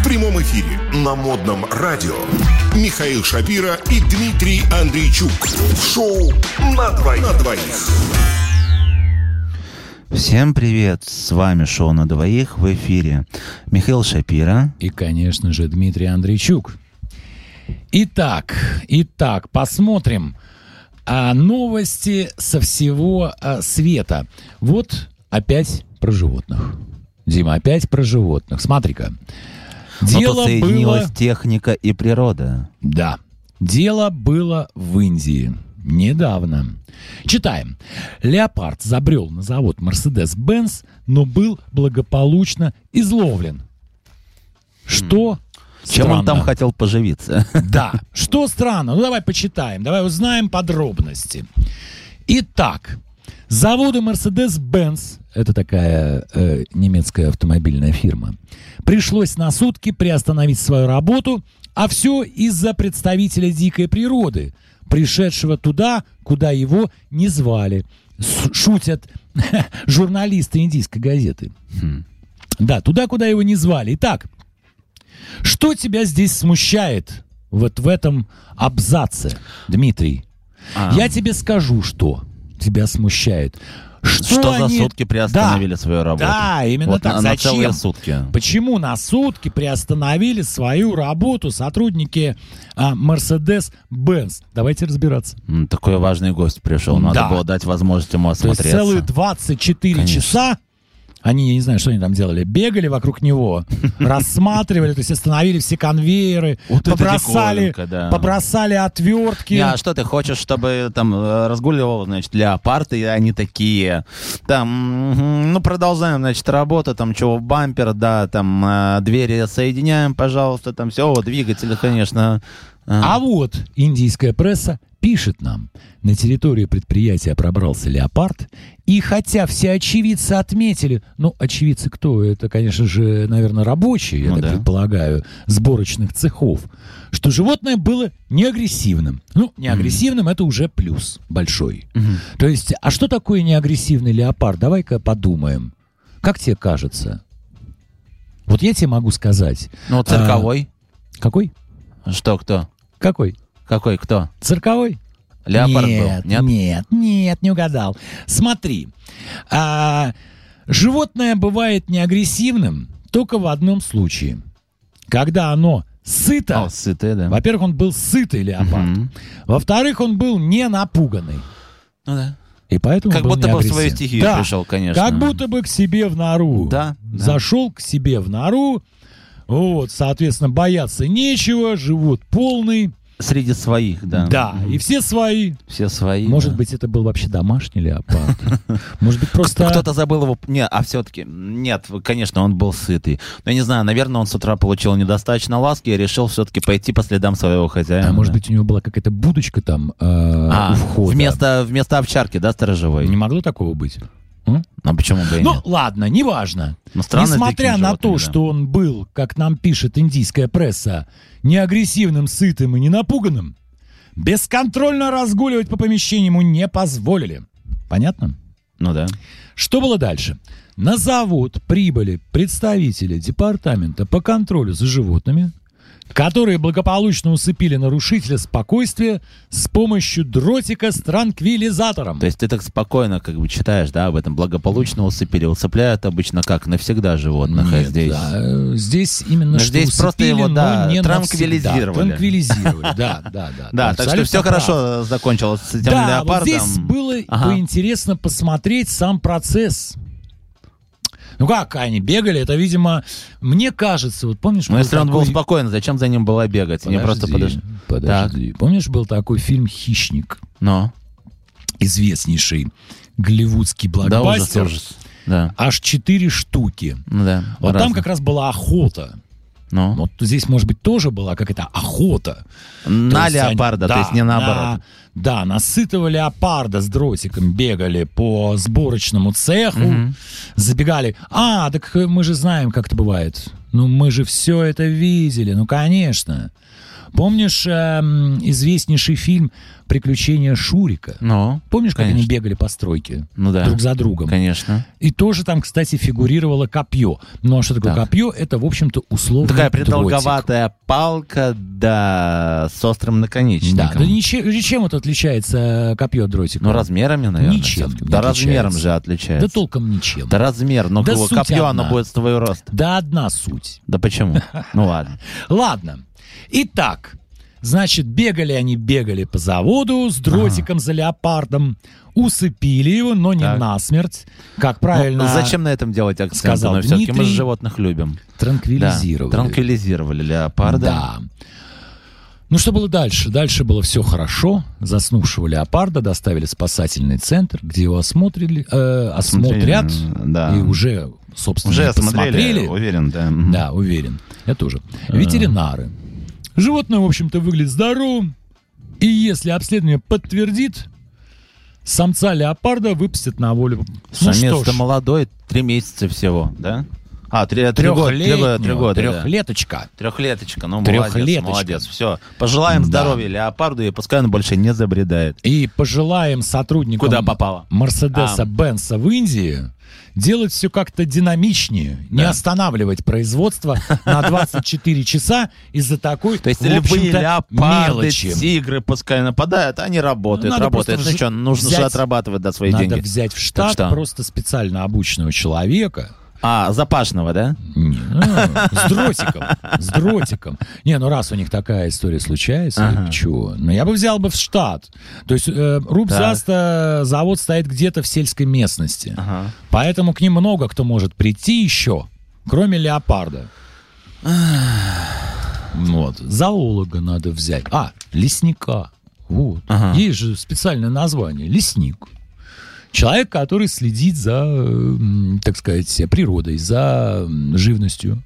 В прямом эфире на модном радио Михаил Шапира и Дмитрий Андрейчук. В шоу «На двоих». На двоих. Всем привет! С вами шоу «На двоих» в эфире Михаил Шапира. И, конечно же, Дмитрий Андрейчук. Итак, итак, посмотрим а, новости со всего а, света. Вот опять про животных. Дима, опять про животных. Смотри-ка. Дело было... техника и природа. Да. Дело было в Индии. Недавно. Читаем. Леопард забрел на завод Mercedes-Benz, но был благополучно изловлен. Что Чем странно. он там хотел поживиться? Да. Что странно? Ну, давай почитаем, давай узнаем подробности. Итак, заводу Mercedes-Benz, это такая э, немецкая автомобильная фирма, пришлось на сутки приостановить свою работу, а все из-за представителя дикой природы, пришедшего туда, куда его не звали. Шутят журналисты индийской газеты. Да, туда, куда его не звали. Итак, что тебя здесь смущает вот в этом абзаце, Дмитрий? А. Я тебе скажу, что тебя смущает. Что, Что за они- сутки приостановили Да, свою работу? Да, именно Вот так. на- на Зачем? целые сутки. Почему на сутки приостановили свою работу сотрудники а, Mercedes-Benz? Давайте разбираться. Такой важный гость пришел. Надо Да. было дать возможность ему То есть осмотреться. целые 24 Конечно. часа они, я не знаю, что они там делали, бегали вокруг него, рассматривали, то есть остановили все конвейеры, Вот побросали, диковинка, да. побросали отвертки. Не, а что ты хочешь, чтобы там разгуливал, значит, леопарды, и они такие, там, ну, продолжаем, значит, работу, там, чего, бампер, да, там, э, двери соединяем, пожалуйста, там, все, двигатели, конечно. Э, А вот индийская пресса пишет нам, на территории предприятия пробрался леопард, и хотя все очевидцы отметили, ну, очевидцы кто? Это, конечно же, наверное, рабочие, я Ну так да. предполагаю, сборочных цехов, что животное было не агрессивным. Ну, не агрессивным это уже плюс большой. То есть, а что такое неагрессивный леопард? Давай-ка подумаем. Как тебе кажется? Вот я тебе могу сказать. Ну, цирковой. А, какой? Что, кто? Какой? Какой, кто? Цирковой? Леопард нет, был? Нет? Нет, нет, не угадал. Смотри, а, животное бывает неагрессивным только в одном случае. Когда оно сыто. О, сытый, да. Во-первых, он был сытый леопард. Мгм. Во-вторых, он был не напуганный. Ну да. И поэтому Как будто бы в свою стихию Да, пришел, конечно. Как будто бы к себе в нору. Да, да. Зашел к себе в нору. Вот, соответственно, бояться нечего, живот полный. Среди своих, да. Да, и все свои. Все свои. Может да. быть, это был вообще домашний леопард. Может быть, просто... Кто-то забыл его... Не, а все-таки... Нет, конечно, он был сытый. Но я не знаю, наверное, он с утра получил недостаточно ласки и решил все-таки пойти по следам своего хозяина. А может быть, у него была какая-то будочка там э, А, у входа. вместо, вместо овчарки, да, сторожевой? Не могло такого быть? А почему бы и Ну, нет? ладно, неважно. Ну, Несмотря на то, да. что он был, как нам пишет индийская пресса, не агрессивным, сытым и не напуганным, бесконтрольно разгуливать по помещениям ему не позволили. Понятно? Ну да. Что было дальше? На завод прибыли представители департамента по контролю за животными, которые благополучно усыпили нарушителя спокойствия с помощью дротика с транквилизатором. То есть ты так спокойно как бы читаешь, да, об этом благополучно усыпили. Усыпляют обычно как? Навсегда животных, а Нет, здесь... да, здесь именно Ну, что здесь просто усыпили, его, но да, не транквилизировали. навсегда. Транквилизировали, да, да, да. Да, так что все хорошо закончилось с этим Да, леопардом. здесь было Ага. интересно посмотреть сам процесс. Ну как они бегали, это, видимо, мне кажется, вот помнишь... Ну, если он был такой- спокоен, зачем за ним было бегать? Не просто подожди. подожди. Помнишь, был такой фильм «Хищник», Ну, известнейший голливудский да, ужас, блокбастер? ужас. Да, Аж четыре штуки. ну да. Вот там разных. как раз была охота. Ну, Вот здесь, может быть, тоже была какая-то охота. на То есть они- леопарда, то да, есть не наоборот. на- да, на сытого леопарда с дротиком бегали по сборочному цеху, забегали. А, так мы же знаем, как это бывает. Ну, мы же все это видели, ну, конечно. Помнишь эм, известнейший фильм «Приключения Шурика»? Ну, Помнишь, как они конечно. бегали по стройке? Ну да. Друг за другом. конечно. И тоже там, кстати, фигурировало копье. Ну а что такое Так. копье? Это, в общем-то, условно Такая продолговатая палка, да, с острым наконечником. Да, да ничем, чем это отличается э, копье от дротика? Ну, размерами, наверное. Ничем Да размером же отличается. Да толком ничем. Да размер, но Да копье, одна. оно будет с твоего роста. Да одна суть. Да почему? Ну ладно. Ладно. Итак, значит, бегали они, бегали по заводу с дротиком за леопардом, усыпили его, но не Так. насмерть, как правильно Ну, зачем на этом делать акцент? сказал Но все-таки мы животных любим. Да, транквилизировали. транквилизировали леопарда. Да. Ну что было дальше? Дальше было все хорошо. Заснувшего леопарда доставили в спасательный центр, где его осмотрели, э, осмотрят. Смотрели, да. И уже, собственно, Уже осмотрели, посмотрели. уверен, да. Да, уверен. Я тоже. Ветеринары. Животное, в общем-то, выглядит здоровым. И если обследование подтвердит, самца леопарда выпустят на волю. Ну Самец-то молодой, три месяца всего, да? А, три, три года, три года, три года, да. трехлеточка. Трехлеточка, ну Трехлеточка. молодец, молодец, все. Пожелаем Да. здоровья леопарду, и пускай он больше не забредает. И пожелаем сотрудникам Куда попало? Мерседеса А. Бенса в Индии делать все как-то динамичнее, не Да. останавливать производство на 24 часа из-за такой, То есть любые мелочи. тигры пускай нападают, они работают, Надо работают. Ну что, нужно же отрабатывать да, свои Надо деньги. взять в штат просто специально обученного человека, А, запашного, да? Не, а, с дротиком. С дротиком. Не, ну раз у них такая история случается, Ага. чего? Ну я бы взял бы в штат. То есть э, Рубзаста завод стоит где-то в сельской местности. Ага. Поэтому к ним много кто может прийти еще, кроме леопарда. Вот. Зоолога надо взять. А, лесника. Вот. Ага. Есть же специальное название. Лесник. Человек, который следит за, так сказать, природой, за живностью.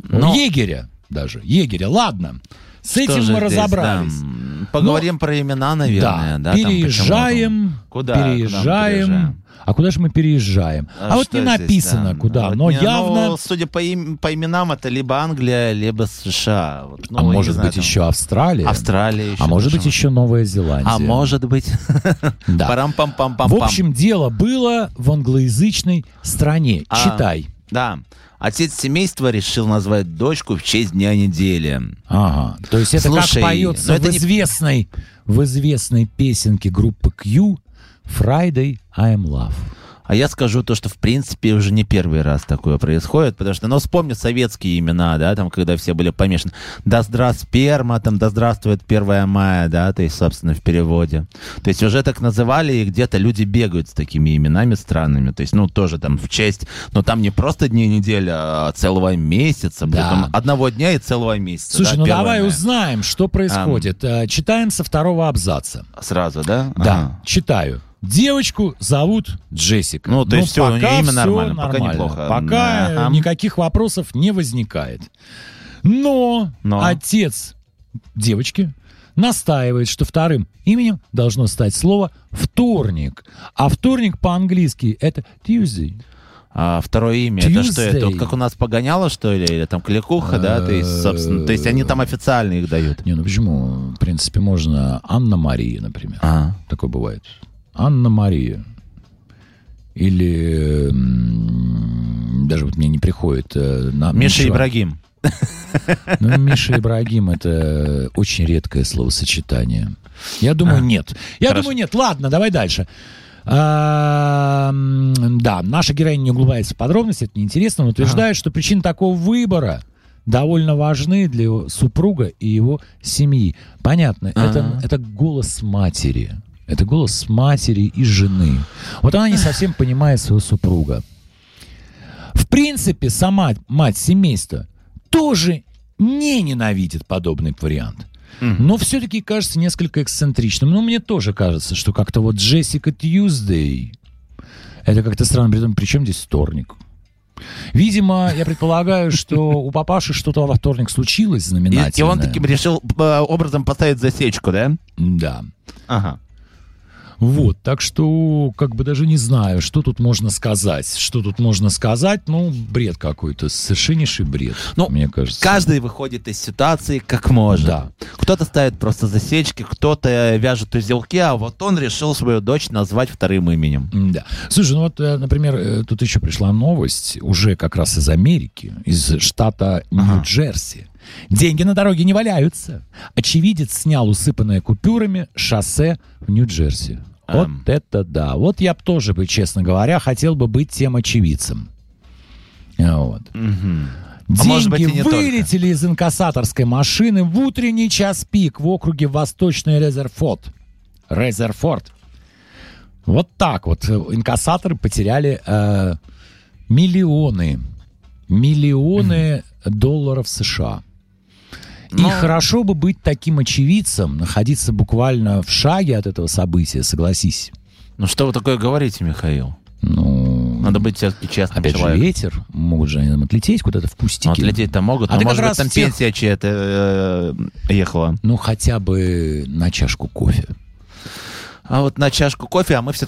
Но- Егеря даже. Егеря. Ладно. С Что этим мы здесь, разобрались. да, Поговорим про имена, наверное, да? там переезжаем, почему-то. Куда? Куда переезжаем. переезжаем? А куда же мы переезжаем? А, вот что не написано да? куда, А вот но не- явно... ну, судя по, им- по именам, это либо Англия, либо США. Вот, ну, а может знаю, быть там еще Австралия? Австралия еще. а может быть еще Новая Зеландия? А может быть. Да. В общем, дело было в англоязычной стране. А, Читай. Да. Отец семейства решил назвать дочку в честь дня недели. Ага. То есть это Слушай, как поется но это в, не- известной, в известной песенке группы Q «Friday I'm Love». А я скажу то, что в принципе уже не первый раз такое происходит, потому что, ну, вспомни советские имена, да, там, когда все были помешаны. Да здравствует сперма, там, да здравствует 1 мая, да, то есть, собственно, в переводе. То есть уже так называли, и где-то люди бегают с такими именами странными. То есть, ну, тоже там в честь, но там не просто дни недели, а целого месяца. Да. притом одного дня и целого месяца. Слушай, да, ну 1 давай мая. узнаем, что происходит. Э, Читаем со второго абзаца. Сразу, да? Да, Ага. читаю. Девочку зовут Джессика. Ну, то есть всё, у пока имя всё нормально, пока неплохо. Пока Ага. никаких вопросов не возникает. Но, Но. отец девочки настаивает, что вторым именем должно стать слово «вторник». А вторник по-английски это Tuesday. А второе имя, это что это? Вот Tuesday. как у нас погоняло, что ли? Или там кликуха, да? То есть, собственно, то есть они там официально их дают. Не, ну почему? В принципе, можно Анна-Мария, например. А, Такое бывает. Анна-Мария. Или даже вот мне не приходит э, на Миша ничего. Ибрагим. Ну, Миша Ибрагим это очень редкое словосочетание. Я думаю, А, нет. Я хорошо. думаю, нет. Ладно, давай дальше. А, да, наша героиня не углубляется в подробности, это неинтересно, но утверждает, что причины такого выбора довольно важны для его супруга и его семьи. Понятно, это, Ага. это голос матери. Это голос матери и жены. Вот она не совсем понимает своего супруга. В принципе, сама мать семейства тоже не ненавидит подобный вариант. Но все-таки кажется несколько эксцентричным. Но мне тоже кажется, что как-то вот Джессика Тьюздей, это как-то странно. При этом, при чем здесь вторник? Видимо, я предполагаю, что у папаши что-то во вторник случилось И, знаменательное. и он таким решил э, образом поставить засечку, да? Да. Ага. Вот, так что, как бы даже не знаю, что тут можно сказать. Что тут можно сказать? Ну, бред какой-то, совершеннейший бред, Ну, мне кажется. Каждый выходит из ситуации как может. Да. Кто-то ставит просто засечки, кто-то вяжет узелки, а вот он решил свою дочь назвать вторым именем. Да. Слушай, ну вот, э, например, э, тут еще пришла новость, уже как раз из Америки, из штата Нью-Джерси. Деньги на дороге не валяются. Очевидец снял усыпанное купюрами шоссе в Нью-Джерси. Вот Эм. это да. Вот я бы тоже, бы, честно говоря, хотел бы быть тем очевидцем. А Вот. Мгм. Деньги А может быть, и не вылетели из инкассаторской машины в утренний час пик в округе Восточный Резерфорд. Резерфорд. Вот так вот. Инкассаторы потеряли э, миллионы. Миллионы долларов США. И Ну- хорошо бы быть таким очевидцем, находиться буквально в шаге от этого события, согласись. Ну что вы такое говорите, Михаил? Ну, Надо быть все-таки честным опять же, человеком. ветер. Могут же они там отлететь куда-то в пустяки. Ну, отлететь-то могут, А но может быть там всех- пенсия чья-то э, ехала. Ну, хотя бы на чашку кофе. А вот на чашку кофе, а мы все-таки